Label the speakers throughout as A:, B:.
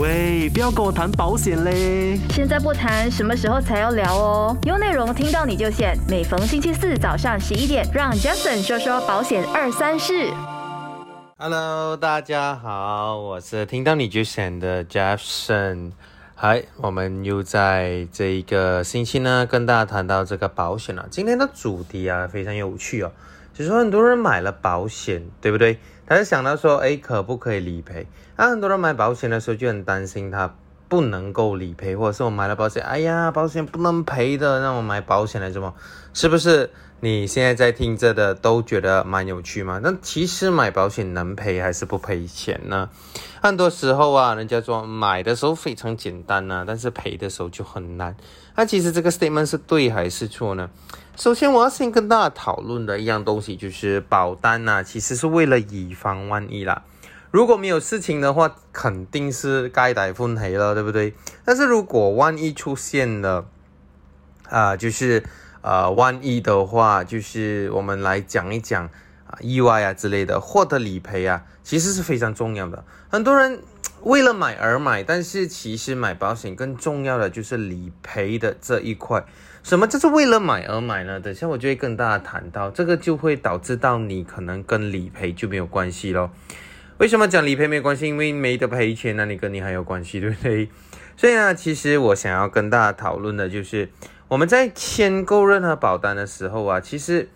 A: 喂，不要跟我谈保险嘞！
B: 现在不谈，什么时候才要聊哦？有内容听到你就选。每逢星期四早上十一点，让 Jason 说说保险二三事。
C: Hello，大家好，我是听到你就选的 Jason。嗨，我们又在这一个星期呢，跟大家谈到这个保险了。今天的主题啊，非常有趣哦。就是说，很多人买了保险，对不对？他就想到说，哎，可不可以理赔？那很多人买保险的时候就很担心，他不能够理赔，或者是我买了保险，哎呀，保险不能赔的，那我买保险来着么？是不是？你现在在听着的都觉得蛮有趣吗？那其实买保险能赔还是不赔钱呢？很多时候啊，人家说买的时候非常简单呐，但是赔的时候就很难。那其实这个 statement 是对还是错呢？首先，我要先跟大家讨论的一样东西就是保单呐，其实是为了以防万一啦。如果没有事情的话，肯定是该带分赔了，对不对？但是如果万一出现了啊，就是。呃，万一的话，就是我们来讲一讲啊，意外啊之类的，获得理赔啊，其实是非常重要的。很多人为了买而买，但是其实买保险更重要的就是理赔的这一块。什么叫做为了买而买呢？等下我就会跟大家谈到，这个就会导致到你可能跟理赔就没有关系咯。为什么讲理赔没关系？因为没得赔钱，那你跟你还有关系，对不对？所以呢，其实我想要跟大家讨论的就是。我们在签购任何保单的时候啊，其实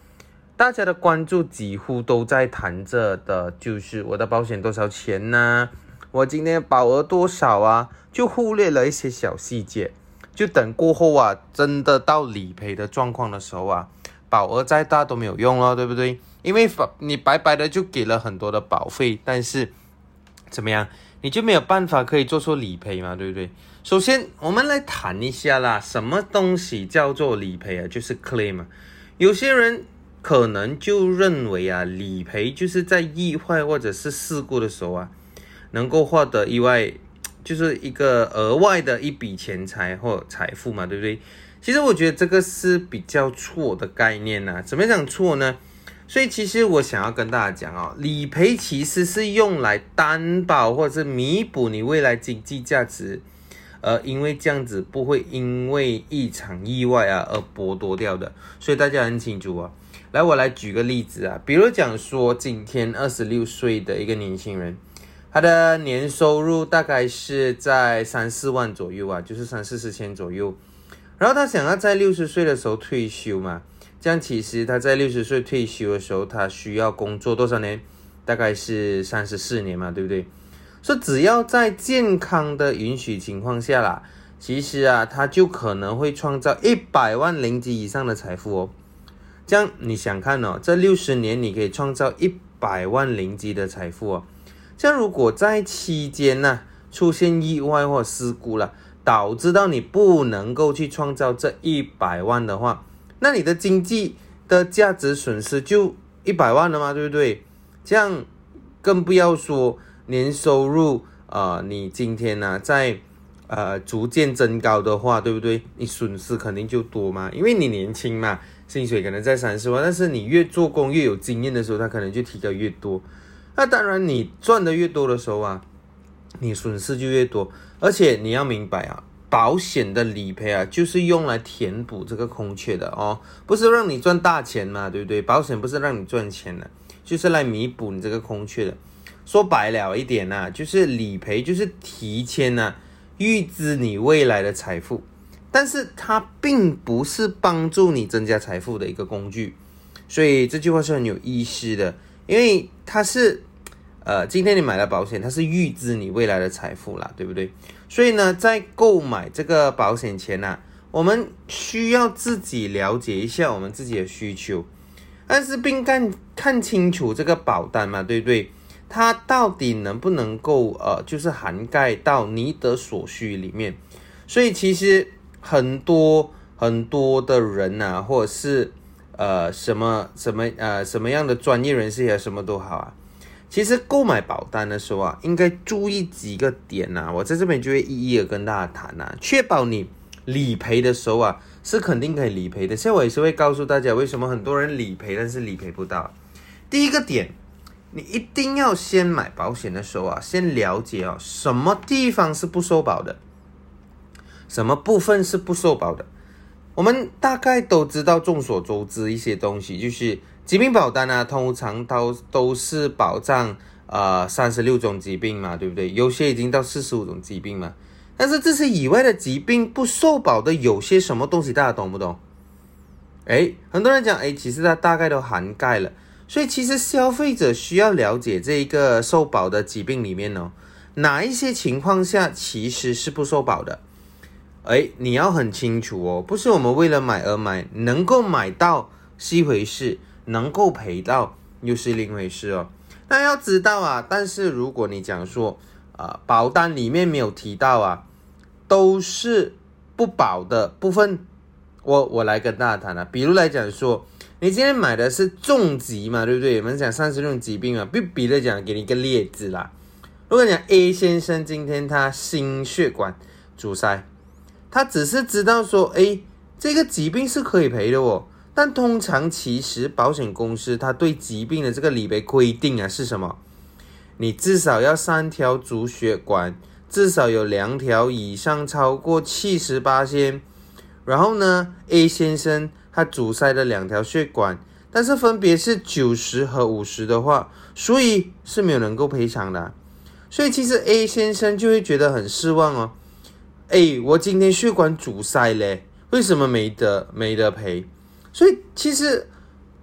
C: 大家的关注几乎都在谈着的，就是我的保险多少钱呢？我今天保额多少啊？就忽略了一些小细节，就等过后啊，真的到理赔的状况的时候啊，保额再大都没有用了，对不对？因为法你白白的就给了很多的保费，但是怎么样？你就没有办法可以做出理赔嘛，对不对？首先，我们来谈一下啦，什么东西叫做理赔啊？就是 claim 有些人可能就认为啊，理赔就是在意外或者是事故的时候啊，能够获得意外，就是一个额外的一笔钱财或财富嘛，对不对？其实我觉得这个是比较错的概念呐。怎么讲错呢？所以其实我想要跟大家讲哦，理赔其实是用来担保或者是弥补你未来经济价值，呃，因为这样子不会因为一场意外啊而剥夺掉的。所以大家很清楚啊。来，我来举个例子啊，比如讲说今天二十六岁的一个年轻人，他的年收入大概是在三四万左右啊，就是三四十千左右，然后他想要在六十岁的时候退休嘛。这样其实他在六十岁退休的时候，他需要工作多少年？大概是三十四年嘛，对不对？说只要在健康的允许情况下啦，其实啊，他就可能会创造一百万零级以上的财富哦。这样你想看哦，这六十年你可以创造一百万零级的财富哦。这样如果在期间呢出现意外或事故了，导致到你不能够去创造这一百万的话，那你的经济的价值损失就一百万了吗？对不对？这样更不要说年收入啊，你今天呢在呃逐渐增高的话，对不对？你损失肯定就多嘛，因为你年轻嘛，薪水可能在三十万，但是你越做工越有经验的时候，它可能就提高越多。那当然，你赚的越多的时候啊，你损失就越多，而且你要明白啊。保险的理赔啊，就是用来填补这个空缺的哦，不是让你赚大钱嘛，对不对？保险不是让你赚钱的，就是来弥补你这个空缺的。说白了一点呐，就是理赔就是提前呐预支你未来的财富，但是它并不是帮助你增加财富的一个工具。所以这句话是很有意思的，因为它是。呃，今天你买了保险，它是预支你未来的财富啦，对不对？所以呢，在购买这个保险前呢，我们需要自己了解一下我们自己的需求，但是并看看清楚这个保单嘛，对不对？它到底能不能够呃，就是涵盖到你的所需里面？所以其实很多很多的人呐，或者是呃什么什么呃什么样的专业人士也什么都好啊。其实购买保单的时候啊，应该注意几个点呐，我在这边就会一一的跟大家谈呐，确保你理赔的时候啊，是肯定可以理赔的。现在我也是会告诉大家，为什么很多人理赔，但是理赔不到。第一个点，你一定要先买保险的时候啊，先了解哦，什么地方是不收保的，什么部分是不收保的。我们大概都知道，众所周知一些东西，就是疾病保单呢，通常都都是保障呃三十六种疾病嘛，对不对？有些已经到四十五种疾病嘛。但是这些以外的疾病不受保的有些什么东西，大家懂不懂？哎，很多人讲，哎，其实它大概都涵盖了。所以其实消费者需要了解这一个受保的疾病里面呢，哪一些情况下其实是不受保的？哎，你要很清楚哦，不是我们为了买而买，能够买到是一回事，能够赔到又是另一回事哦。那要知道啊，但是如果你讲说啊，保单里面没有提到啊。都是不保的部分，我我来跟大家谈了。比如来讲说，你今天买的是重疾嘛，对不对？我们讲三十种疾病嘛，比比的讲，给你一个例子啦。如果讲 A 先生今天他心血管阻塞，他只是知道说，哎，这个疾病是可以赔的哦。但通常其实保险公司它对疾病的这个理赔规定啊是什么？你至少要三条主血管。至少有两条以上超过七十八先，然后呢，A 先生他阻塞了两条血管，但是分别是九十和五十的话，所以是没有能够赔偿的。所以其实 A 先生就会觉得很失望哦。哎，我今天血管阻塞嘞，为什么没得没得赔？所以其实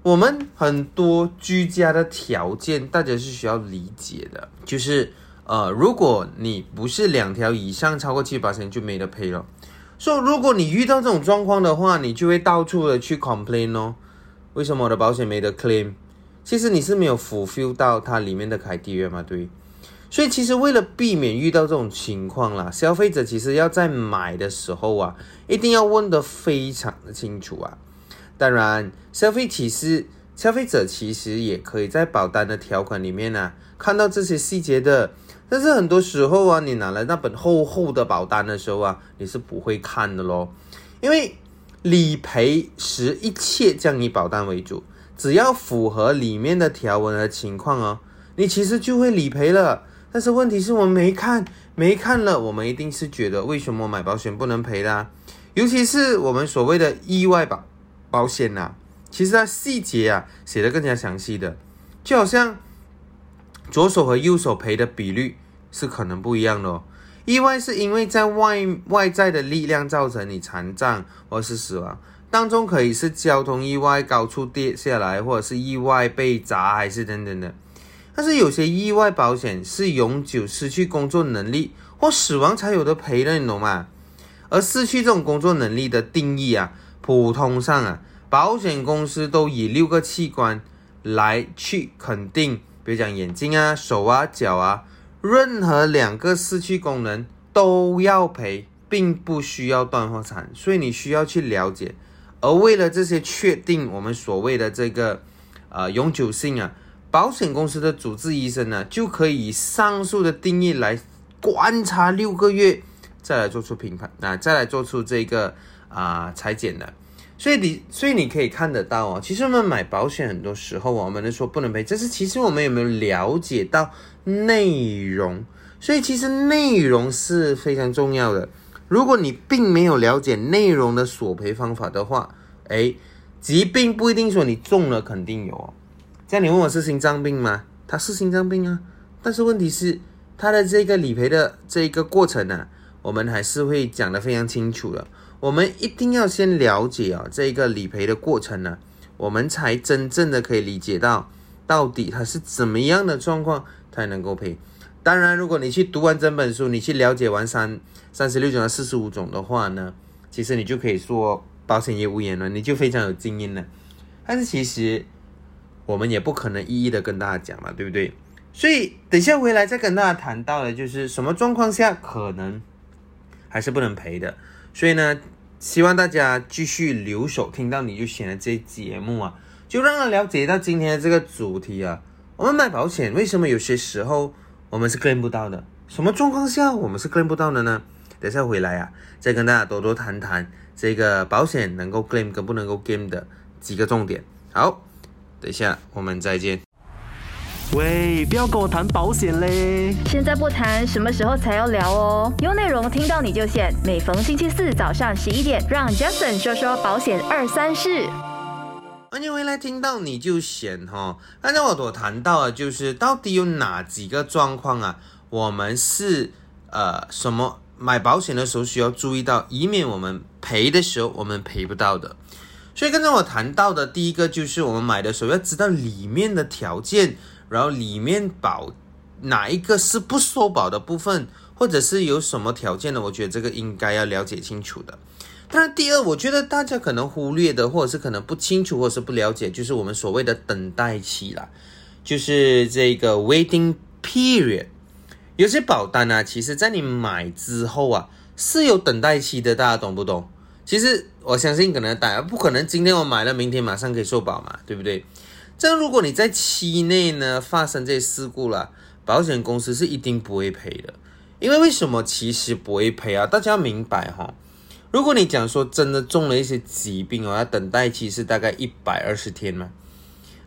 C: 我们很多居家的条件，大家是需要理解的，就是。呃，如果你不是两条以上超过七八千就没得赔了。所以如果你遇到这种状况的话，你就会到处的去 complain 哦。为什么我的保险没得 claim？其实你是没有 fulfill 到它里面的 criteria 嘛，对。所以其实为了避免遇到这种情况啦，消费者其实要在买的时候啊，一定要问得非常的清楚啊。当然，消费其实消费者其实也可以在保单的条款里面呢，看到这些细节的。但是很多时候啊，你拿来那本厚厚的保单的时候啊，你是不会看的咯，因为理赔时一切将以保单为主，只要符合里面的条文和情况哦，你其实就会理赔了。但是问题是我们没看，没看了，我们一定是觉得为什么买保险不能赔啦？尤其是我们所谓的意外保保险呐，其实它细节啊写的更加详细的，就好像。左手和右手赔的比率是可能不一样的哦。意外是因为在外外在的力量造成你残障或是死亡，当中可以是交通意外高处跌下来，或者是意外被砸，还是等等的。但是有些意外保险是永久失去工作能力或死亡才有的赔的，你懂吗？而失去这种工作能力的定义啊，普通上啊，保险公司都以六个器官来去肯定。比如讲眼睛啊、手啊、脚啊，任何两个失去功能都要赔，并不需要断或残，所以你需要去了解。而为了这些确定我们所谓的这个呃永久性啊，保险公司的主治医生呢，就可以以上述的定义来观察六个月，再来做出评判，那再来做出这个啊裁剪的。所以你，所以你可以看得到哦。其实我们买保险很多时候，我们都说不能赔，但是其实我们有没有了解到内容？所以其实内容是非常重要的。如果你并没有了解内容的索赔方法的话，哎，疾病不一定说你中了肯定有哦。这样你问我是心脏病吗？它是心脏病啊，但是问题是它的这个理赔的这一个过程呢，我们还是会讲得非常清楚的。我们一定要先了解啊，这一个理赔的过程呢，我们才真正的可以理解到，到底它是怎么样的状况才能够赔。当然，如果你去读完整本书，你去了解完三三十六种到四十五种的话呢，其实你就可以说保险业务员了，你就非常有经验了。但是其实我们也不可能一一的跟大家讲嘛，对不对？所以等下回来再跟大家谈到的，就是什么状况下可能还是不能赔的。所以呢。希望大家继续留守，听到你就选了这节目啊，就让他了解到今天的这个主题啊。我们买保险，为什么有些时候我们是 claim 不到的？什么状况下我们是 claim 不到的呢？等下回来啊，再跟大家多多谈谈这个保险能够 claim 跟不能够 claim 的几个重点。好，等一下我们再见。
A: 喂，不要跟我谈保险嘞！
B: 现在不谈，什么时候才要聊哦？有内容听到你就现，每逢星期四早上十一点，让 Jason 说说保险二三事。
C: 欢迎回来，听到你就选哈。刚才我所谈到的，就是到底有哪几个状况啊？我们是呃什么买保险的时候需要注意到，以免我们赔的时候我们赔不到的。所以刚才我谈到的第一个就是我们买的时候要知道里面的条件。然后里面保哪一个是不收保的部分，或者是有什么条件的？我觉得这个应该要了解清楚的。当然，第二，我觉得大家可能忽略的，或者是可能不清楚，或者是不了解，就是我们所谓的等待期啦，就是这个 waiting period。有些保单呢，其实在你买之后啊，是有等待期的，大家懂不懂？其实我相信可能大家不可能今天我买了，明天马上可以受保嘛，对不对？这如果你在期内呢发生这些事故了，保险公司是一定不会赔的。因为为什么其实不会赔啊？大家要明白哈。如果你讲说真的中了一些疾病哦，要等待期是大概一百二十天嘛。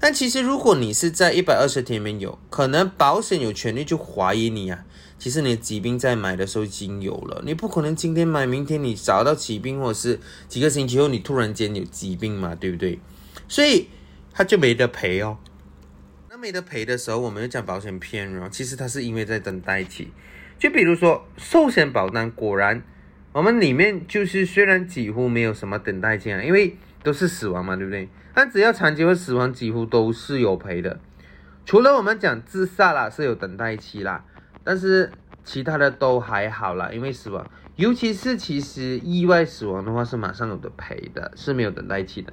C: 但其实如果你是在一百二十天里面有可能保险有权利就怀疑你啊，其实你的疾病在买的时候已经有了，你不可能今天买，明天你找到疾病，或者是几个星期后你突然间有疾病嘛，对不对？所以。他就没得赔哦，那没得赔的时候，我们就讲保险骗人。其实它是因为在等待期，就比如说寿险保单，果然我们里面就是虽然几乎没有什么等待期啊，因为都是死亡嘛，对不对？但只要残疾或死亡，几乎都是有赔的。除了我们讲自杀啦是有等待期啦，但是其他的都还好啦，因为死亡，尤其是其实意外死亡的话是马上有的赔的，是没有等待期的。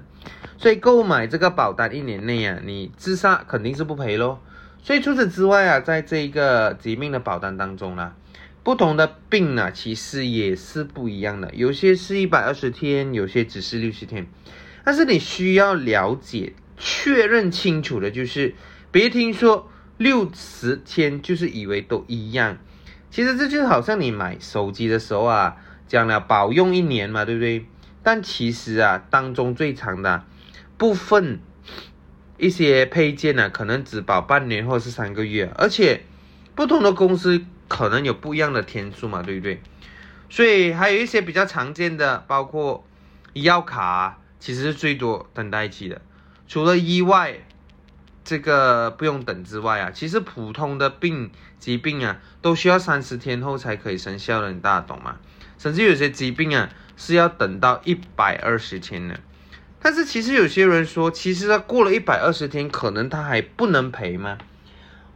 C: 所以购买这个保单一年内啊，你自杀肯定是不赔咯。所以除此之外啊，在这个疾病的保单当中呢，不同的病呢，其实也是不一样的。有些是一百二十天，有些只是六十天。但是你需要了解、确认清楚的就是，别听说六十天就是以为都一样。其实这就好像你买手机的时候啊，讲了保用一年嘛，对不对？但其实啊，当中最长的。部分一些配件呢，可能只保半年或者是三个月，而且不同的公司可能有不一样的天数嘛，对不对？所以还有一些比较常见的，包括医药卡，其实是最多等待期的。除了意外这个不用等之外啊，其实普通的病疾病啊，都需要三十天后才可以生效的，大家懂吗？甚至有些疾病啊，是要等到一百二十天的。但是其实有些人说，其实他过了一百二十天，可能他还不能赔吗？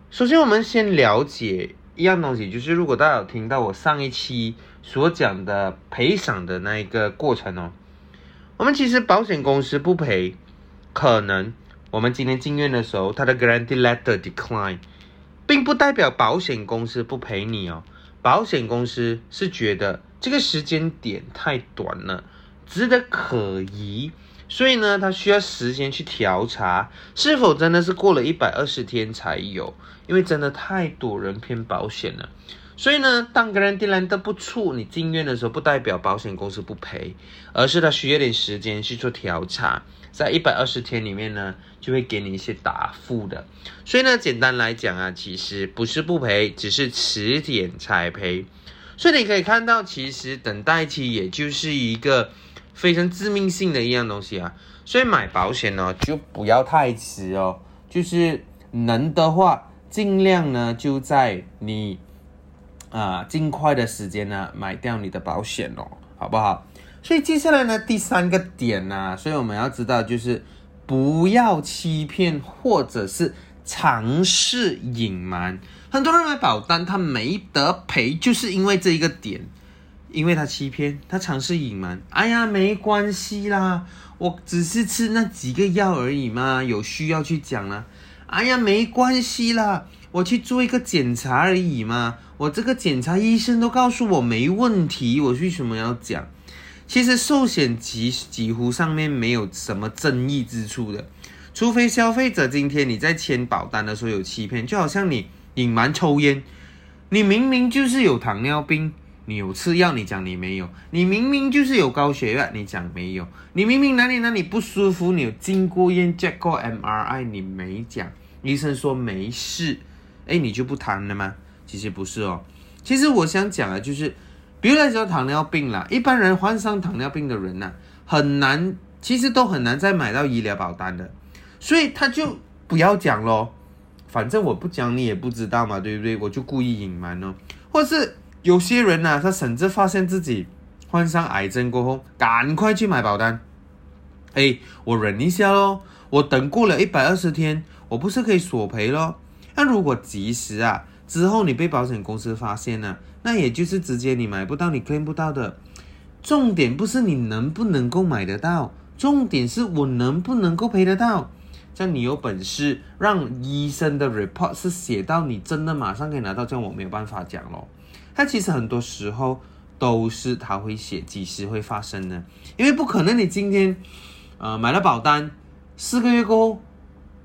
C: 首先，我们先了解一样东西，就是如果大家有听到我上一期所讲的赔偿的那一个过程哦，我们其实保险公司不赔，可能我们今天进院的时候，他的 grant letter decline，并不代表保险公司不赔你哦，保险公司是觉得这个时间点太短了，值得可疑。所以呢，他需要时间去调查是否真的是过了一百二十天才有，因为真的太多人骗保险了。所以呢，当个人突然的不出你进院的时候，不代表保险公司不赔，而是他需要点时间去做调查，在一百二十天里面呢，就会给你一些答复的。所以呢，简单来讲啊，其实不是不赔，只是迟点才赔。所以你可以看到，其实等待期也就是一个。非常致命性的一样东西啊，所以买保险呢就不要太迟哦，就是能的话尽量呢就在你啊尽快的时间呢买掉你的保险哦，好不好？所以接下来呢第三个点呢，所以我们要知道就是不要欺骗或者是尝试隐瞒。很多人买保单他没得赔，就是因为这一个点。因为他欺骗，他尝试隐瞒。哎呀，没关系啦，我只是吃那几个药而已嘛，有需要去讲了。哎呀，没关系啦，我去做一个检查而已嘛，我这个检查医生都告诉我没问题，我为什么要讲？其实寿险几几乎上面没有什么争议之处的，除非消费者今天你在签保单的时候有欺骗，就好像你隐瞒抽烟，你明明就是有糖尿病。你有吃药，你讲你没有；你明明就是有高血压，你讲没有；你明明哪里哪里不舒服，你有经过验、check 过 MRI，你没讲。医生说没事，哎，你就不谈了吗？其实不是哦。其实我想讲的就是，比如来说糖尿病啦，一般人患上糖尿病的人呢，很难，其实都很难再买到医疗保单的，所以他就不要讲咯。反正我不讲你也不知道嘛，对不对？我就故意隐瞒哦。或是有些人呐，他甚至发现自己患上癌症过后，赶快去买保单。哎，我忍一下咯，我等过了一百二十天，我不是可以索赔咯？那如果及时啊，之后你被保险公司发现了，那也就是直接你买不到，你 claim 不到的。重点不是你能不能够买得到，重点是我能不能够赔得到。像你有本事让医生的 report 是写到你真的马上可以拿到，这样我没有办法讲咯。他其实很多时候都是他会写几时会发生的，因为不可能你今天呃买了保单，四个月过后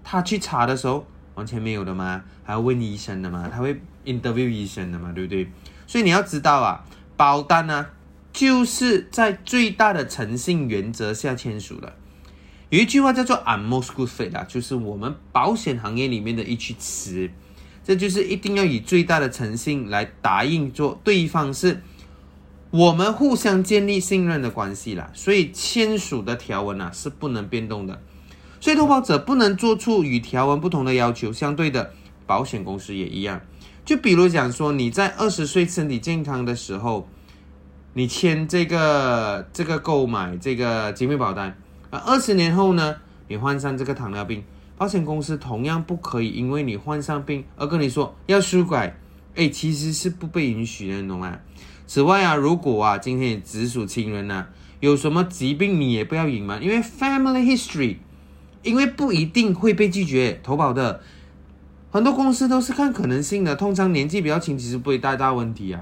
C: 他去查的时候完全没有的嘛，还要问医生的嘛，他会 interview 医生的嘛，对不对？所以你要知道啊，保单呢就是在最大的诚信原则下签署的。有一句话叫做 "I'm most good fit" 啊，就是我们保险行业里面的一句词，这就是一定要以最大的诚信来答应做对方是我们互相建立信任的关系啦。所以签署的条文啊是不能变动的，所以投保者不能做出与条文不同的要求。相对的，保险公司也一样。就比如讲说你在二十岁身体健康的时候，你签这个这个购买这个疾病保单。啊二十年后呢，你患上这个糖尿病，保险公司同样不可以因为你患上病而跟你说要修改，哎，其实是不被允许的，你懂吗？此外啊，如果啊今天你直属亲人呢有什么疾病，你也不要隐瞒，因为 family history，因为不一定会被拒绝投保的，很多公司都是看可能性的，通常年纪比较轻，其实不会太大问题啊。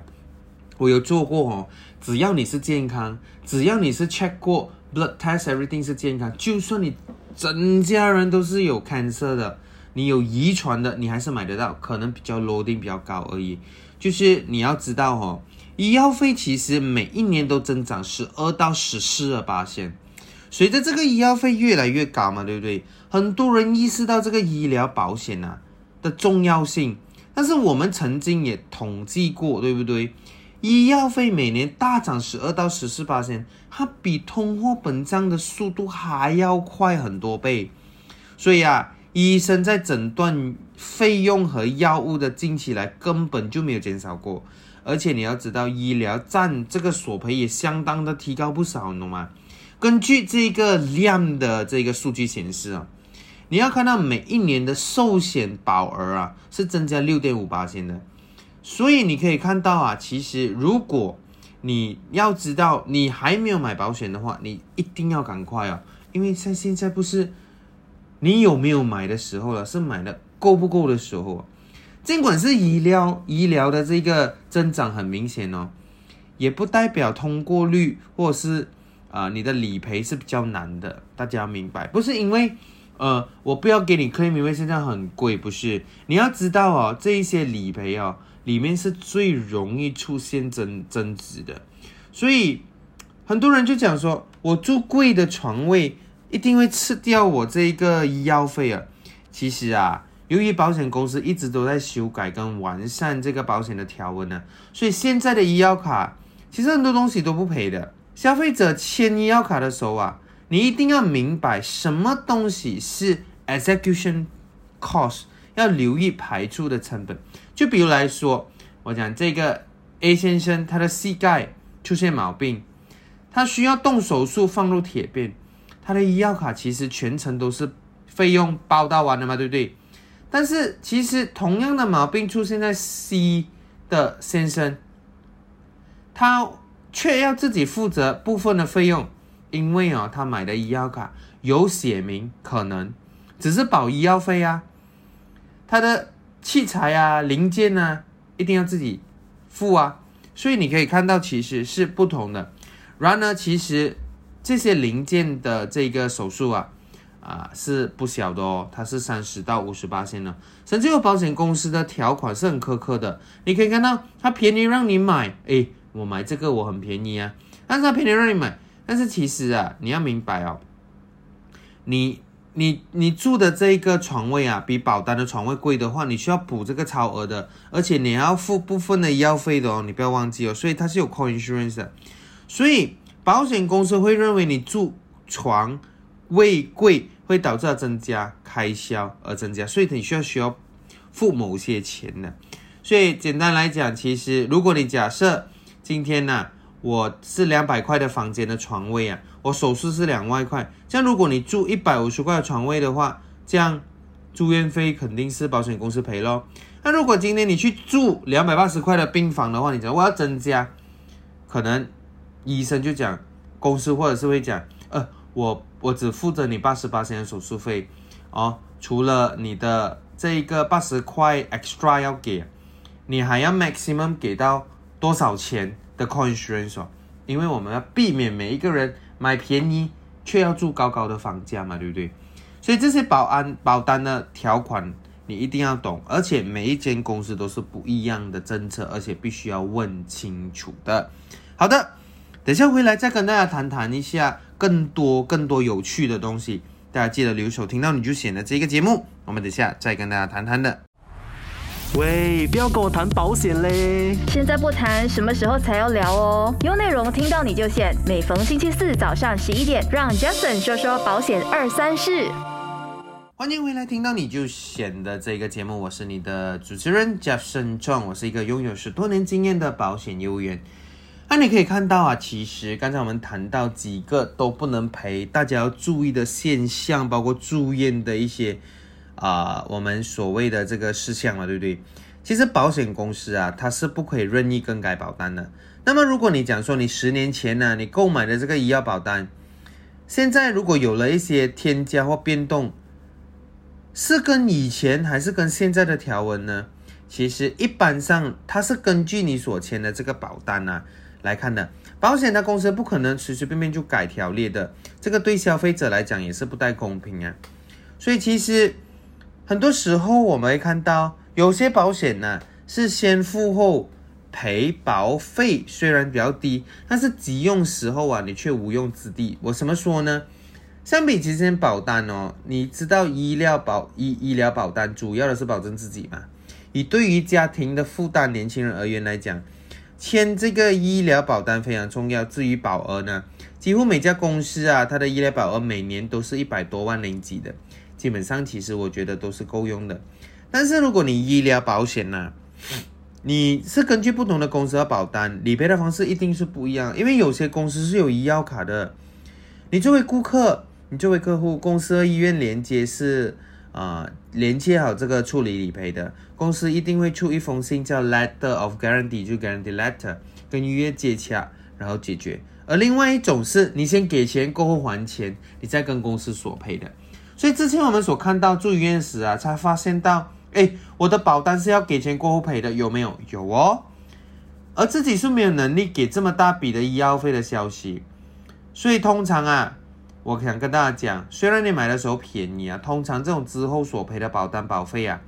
C: 我有做过哦，只要你是健康，只要你是 check 过。Blood test everything 是健康，就算你整家人都是有 cancer 的，你有遗传的，你还是买得到，可能比较 loading 比较高而已。就是你要知道哦，医药费其实每一年都增长十二到十四二八线，随着这个医药费越来越高嘛，对不对？很多人意识到这个医疗保险啊的重要性，但是我们曾经也统计过，对不对？医药费每年大涨十二到十四八千，它比通货膨胀的速度还要快很多倍。所以啊，医生在诊断费用和药物的近期来根本就没有减少过。而且你要知道，医疗占这个索赔也相当的提高不少，你懂吗？根据这个量的这个数据显示啊，你要看到每一年的寿险保额啊是增加六点五八千的。所以你可以看到啊，其实如果你要知道你还没有买保险的话，你一定要赶快啊，因为像现在不是你有没有买的时候了，是买的够不够的时候。尽管是医疗医疗的这个增长很明显哦，也不代表通过率或是啊你的理赔是比较难的。大家明白，不是因为呃我不要给你 claim，因为现在很贵，不是。你要知道哦，这一些理赔哦。里面是最容易出现增增值的，所以很多人就讲说，我住贵的床位一定会吃掉我这一个医药费啊。其实啊，由于保险公司一直都在修改跟完善这个保险的条文呢，所以现在的医药卡其实很多东西都不赔的。消费者签医药卡的时候啊，你一定要明白什么东西是 execution cost。要留意排除的成本，就比如来说，我讲这个 A 先生，他的膝盖出现毛病，他需要动手术放入铁片，他的医药卡其实全程都是费用包到完的嘛，对不对？但是其实同样的毛病出现在 C 的先生，他却要自己负责部分的费用，因为啊，他买的医药卡有写明可能只是保医药费啊。他的器材啊、零件呢，一定要自己付啊，所以你可以看到其实是不同的。然而呢，其实这些零件的这个手术啊，啊是不小的哦，它是三十到五十八线呢。甚至有保险公司的条款是很苛刻的，你可以看到它便宜让你买，诶，我买这个我很便宜啊，但是它便宜让你买，但是其实啊，你要明白哦，你你你住的这一个床位啊，比保单的床位贵的话，你需要补这个超额的，而且你要付部分的医药费的哦，你不要忘记哦。所以它是有 co-insurance 的，所以保险公司会认为你住床位贵会导致它增加开销而增加，所以你需要需要付某些钱的。所以简单来讲，其实如果你假设今天呢、我是两百块的房间的床位啊，我手术是两万块。这样如果你住一百五十块的床位的话，这样住院费肯定是保险公司赔咯。那如果今天你去住两百八十块的病房的话，你讲我要增加，可能医生就讲公司或者是会讲，呃，我我只负责你八十八的手术费哦，除了你的这一个八十块 extra 要给，你还要 maximum 给到多少钱的 co-insurance？因为我们要避免每一个人买便宜却要住高高的房价嘛，对不对？所以这些保安保单的条款你一定要懂，而且每一间公司都是不一样的政策，而且必须要问清楚的。好的，等下回来再跟大家谈谈一下更多更多有趣的东西，大家记得留守听到你就选的这个节目，我们等下再跟大家谈谈的。
A: 喂，不要跟我谈保险嘞！
B: 现在不谈，什么时候才要聊哦？有内容听到你就选，每逢星期四早上十一点，让 Jason 说说保险二三事。
C: 欢迎回来，听到你就选的这个节目，我是你的主持人盛壮，我是一个拥有十多年经验的保险业务员。那你可以看到啊，其实刚才我们谈到几个都不能赔，大家要注意的现象，包括住院的一些啊、我们所谓的这个事项嘛，对不对？其实保险公司啊，它是不可以任意更改保单的。那么如果你讲说你十年前呢、你购买的这个医药保单，现在如果有了一些添加或变动，是跟以前还是跟现在的条文呢？其实一般上它是根据你所签的这个保单啊来看的。保险的公司不可能随随便便就改条例的，这个对消费者来讲也是不太公平啊。所以其实很多时候我们会看到有些保险呢是先付后赔保费，虽然比较低，但是急用时候啊你却无用之地。我怎么说呢？相比之前保单哦，你知道医疗保医医疗保单主要的是保证自己嘛？以对于家庭的负担年轻人而言来讲，签这个医疗保单非常重要。至于保额呢，几乎每家公司啊，它的医疗保额每年都是一百多万零几的，基本上其实我觉得都是够用的。但是如果你医疗保险呢、你是根据不同的公司的保单理赔的方式一定是不一样，因为有些公司是有医药卡的，你作为顾客，你作为客户，公司和医院连接是啊、呃连接好这个处理理赔的，公司一定会出一封信叫 letter of guarantee，就 guarantee letter，跟医院接洽，然后解决。而另外一种是你先给钱过后还钱，你再跟公司索赔的。所以之前我们所看到住院时啊，才发现到，哎，我的保单是要给钱过后赔的，有没有？有哦。而自己是没有能力给这么大笔的医药费的消息，所以通常啊，我想跟大家讲，虽然你买的时候便宜啊，通常这种之后索赔的保单保费啊，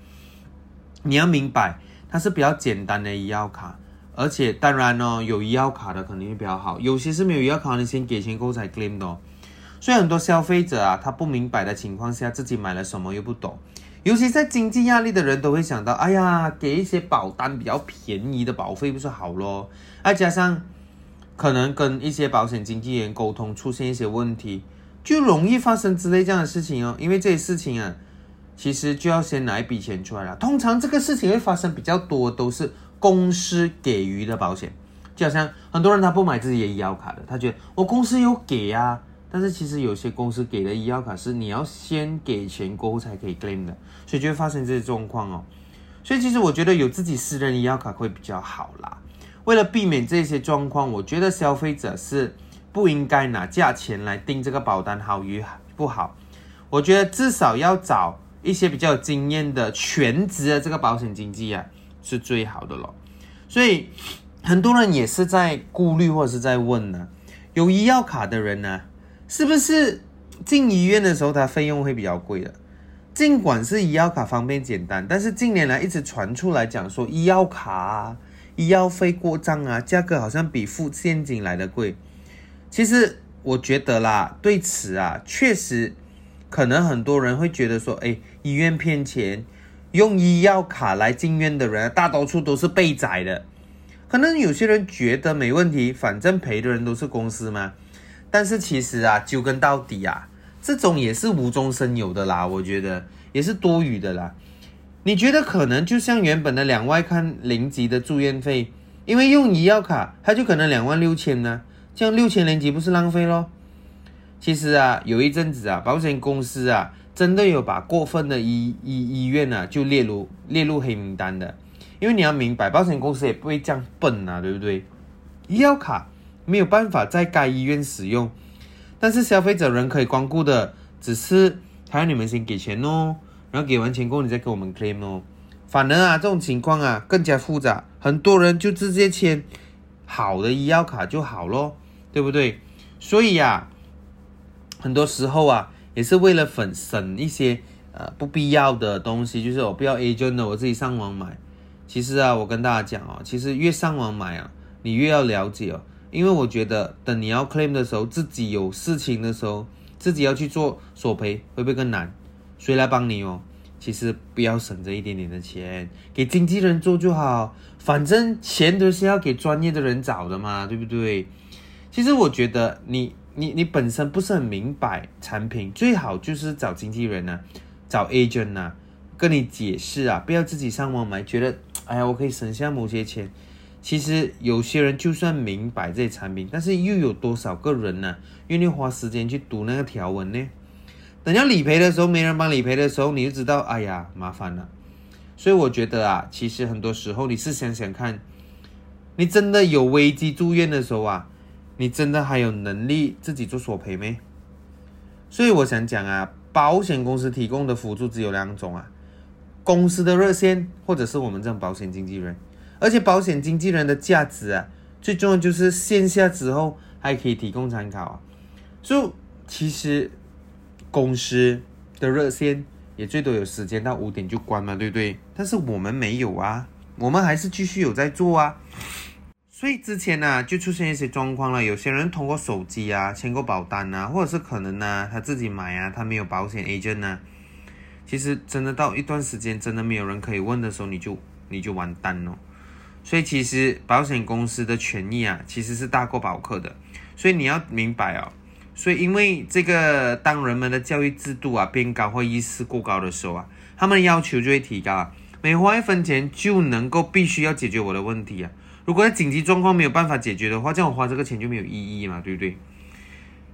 C: 你要明白它是比较简单的医药卡，而且当然哦，有医药卡的肯定会比较好，有些是没有医药卡，你先给钱过后才 claim 的。所以很多消费者啊，他不明白的情况下，自己买了什么又不懂，尤其在经济压力的人都会想到，哎呀，给一些保单比较便宜的保费不是好咯？再加上可能跟一些保险经纪人沟通出现一些问题，就容易发生之类这样的事情哦。因为这些事情啊，其实就要先拿一笔钱出来了。通常这个事情会发生比较多，都是公司给予的保险，就好像很多人他不买自己的医药卡的，他觉得我公司有给啊。但是其实有些公司给的医药卡是你要先给钱过后才可以 claim 的，所以就会发生这些状况哦。所以其实我觉得有自己私人医药卡会比较好啦。为了避免这些状况，我觉得消费者是不应该拿价钱来定这个保单好与不好。我觉得至少要找一些比较有经验的全职的这个保险经纪啊，是最好的咯。所以很多人也是在顾虑或者是在问呢，有医药卡的人呢，是不是进医院的时候他费用会比较贵的？尽管是医药卡方便简单，但是近年来一直传出来讲说医药卡啊、医药费过账啊，价格好像比付现金来的贵。其实我觉得啦，对此啊，确实可能很多人会觉得说，哎，医院骗钱，用医药卡来进院的人，大多数都是被宰的。可能有些人觉得没问题，反正赔的人都是公司嘛。但是其实啊，究根到底啊，这种也是无中生有的啦，我觉得也是多余的啦。你觉得可能就像原本的两万看零级的住院费，因为用医药卡，它就可能两万六千呢，这样六千零级不是浪费咯？其实啊，有一阵子啊，保险公司啊，真的有把过分的医医医院啊，就列入列入黑名单的。因为你要明白，保险公司也不会这样笨啊，对不对？医药卡没有办法在该医院使用，但是消费者仍可以光顾的，只是还要你们先给钱哦，然后给完钱过后你再给我们 claim 哦。反而啊，这种情况啊更加复杂，很多人就直接签好的医药卡就好咯，对不对？所以呀。很多时候啊，也是为了省省一些呃不必要的东西，就是我不要 agent 的，我自己上网买。其实啊，我跟大家讲哦，其实越上网买啊，你越要了解哦，因为我觉得等你要 claim 的时候，自己有事情的时候，自己要去做索赔，会不会更难？谁来帮你哦？其实不要省这一点点的钱，给经纪人做就好，反正钱都是要给专业的人找的嘛，对不对？其实我觉得你。你你本身不是很明白产品，最好就是找经纪人呐，找 agent 呐，跟你解释啊，不要自己上网买，觉得哎呀我可以省下某些钱。其实有些人就算明白这些产品，但是又有多少个人呢愿意花时间去读那个条文呢？等要理赔的时候，没人帮理赔的时候，你就知道哎呀麻烦了。所以我觉得啊，其实很多时候你是想想看，你真的有危机住院的时候啊。你真的还有能力自己做索赔没？所以我想讲啊，保险公司提供的辅助只有两种啊，公司的热线或者是我们这种保险经纪人。而且保险经纪人的价值啊，最重要就是线下之后还可以提供参考啊。所以其实公司的热线也最多有时间到五点就关嘛，对不对？但是我们没有啊，我们还是继续有在做啊。所以之前呢，就出现一些状况了。有些人通过手机啊签过保单啊，或者是可能呢他自己买啊，他没有保险 agent 呢。其实真的到一段时间，真的没有人可以问的时候，你就你就完蛋了。所以其实保险公司的权益啊，其实是大过保客的。所以你要明白哦。所以因为这个，当人们的教育制度啊变高或意识过高的时候啊，他们的要求就会提高啊。每花一分钱就能够必须要解决我的问题啊。如果在紧急状况没有办法解决的话，这样我花这个钱就没有意义嘛，对不对？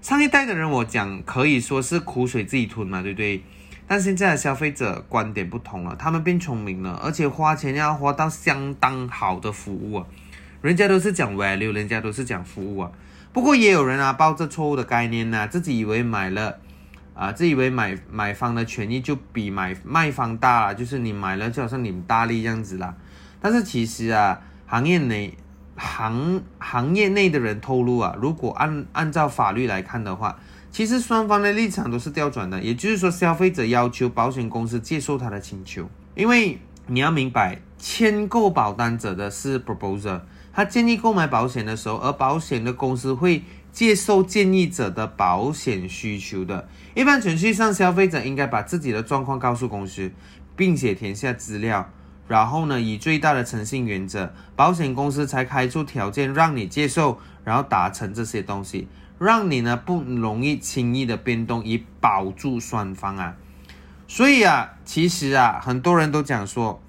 C: 上一代的人我讲可以说是苦水自己吞嘛，对不对？但现在的消费者观点不同了，他们变聪明了，而且花钱要花到相当好的服务啊。人家都是讲 value，人家都是讲服务啊。不过也有人啊抱着错误的概念呢，自己以为买了啊，自以为买买方的权益就比买卖方大了，就是你买了就好像你们大利这样子啦。但是其实啊。行业内行行业内的人透露啊，如果按按照法律来看的话，其实双方的立场都是调转的。也就是说，消费者要求保险公司接受他的请求，因为你要明白，签购保单者的是 proposer，他建议购买保险的时候，而保险的公司会接受建议者的保险需求的。一般程序上，消费者应该把自己的状况告诉公司，并且填下资料。然后呢，以最大的诚信原则，保险公司才开出条件让你接受，然后达成这些东西，让你呢不容易轻易的变动，以保住双方啊。所以啊，其实啊，很多人都讲说，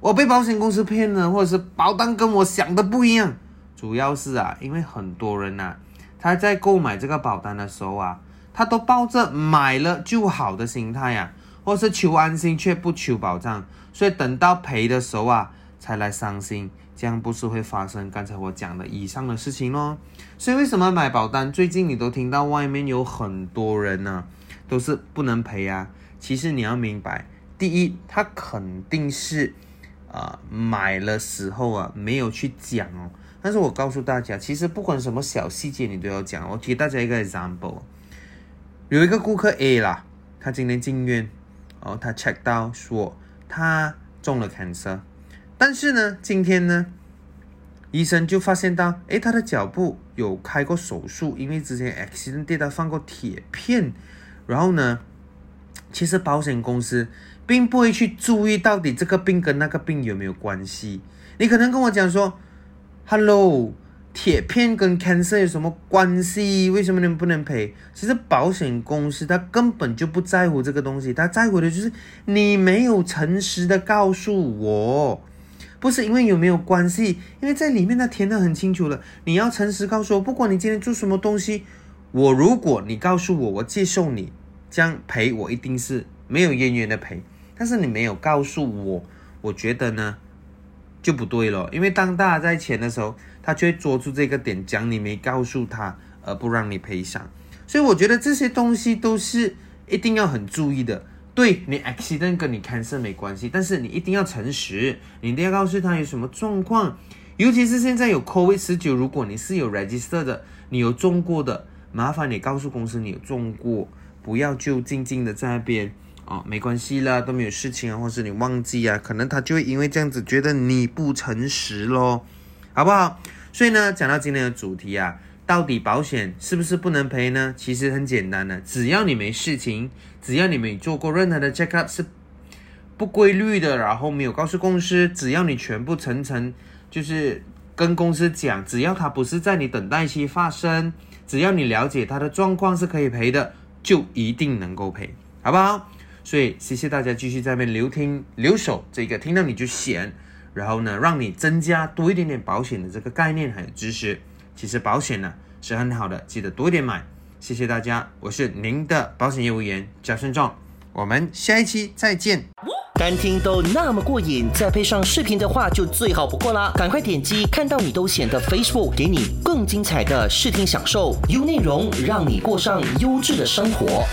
C: 我被保险公司骗了，或者是保单跟我想的不一样。主要是啊，因为很多人呐，他在购买这个保单的时候啊，他都抱着买了就好的心态呀。或是求安心却不求保障，所以等到赔的时候啊，才来伤心，这样不是会发生刚才我讲的以上的事情咯。所以为什么买保单？最近你都听到外面有很多人呢，都是不能赔啊。其实你要明白，第一，他肯定是啊买了时候啊没有去讲哦。但是我告诉大家，其实不管什么小细节你都要讲。我给大家一个 example，有一个顾客 A 啦，他今天进院。然后，他 check 到说他中了 cancer，但是呢，今天呢，医生就发现到，诶，他的脚部有开过手术，因为之前 accident 跌到放过铁片，然后呢，其实保险公司并不会去注意到底这个病跟那个病有没有关系。你可能跟我讲说，Hello。铁片跟 cancer 有什么关系？为什么你们不能赔？其实保险公司他根本就不在乎这个东西，他在乎的就是你没有诚实的告诉我，不是因为有没有关系，因为在里面他填的很清楚了，你要诚实告诉我，不管你今天做什么东西，我如果你告诉我，我接受你这样赔，我一定是没有渊源的赔。但是你没有告诉我，我觉得呢就不对了，因为当大家在钱的时候。他就会捉住这个点，讲你没告诉他，而不让你赔偿。所以我觉得这些东西都是一定要很注意的。对你 accident 跟你 cancer 没关系，但是你一定要诚实，你一定要告诉他有什么状况。尤其是现在有 COVID 十九，如果你是有 register 的，你有中过的，麻烦你告诉公司你有中过，不要就静静的在那边哦，没关系啦，都没有事情啊，或是你忘记啊，可能他就会因为这样子觉得你不诚实咯，好不好？所以呢，讲到今天的主题啊，到底保险是不是不能赔呢？其实很简单的，只要你没事情，只要你没做过任何的 check up 是不规律的，然后没有告诉公司，只要你全部层层就是跟公司讲，只要它不是在你等待期发生，只要你了解它的状况是可以赔的，就一定能够赔，好不好？所以谢谢大家继续在那边留听留守，这个听到你就选。然后呢，让你增加多一点点保险的这个概念还有知识。其实保险呢是很好的，记得多一点买。谢谢大家，我是您的保险业务员贾顺壮，我们下一期再见。
D: 单听都那么过瘾，再配上视频的话就最好不过啦！赶快点击看到你都显得 Facebook，给你更精彩的视听享受，优内容让你过上优质的生活。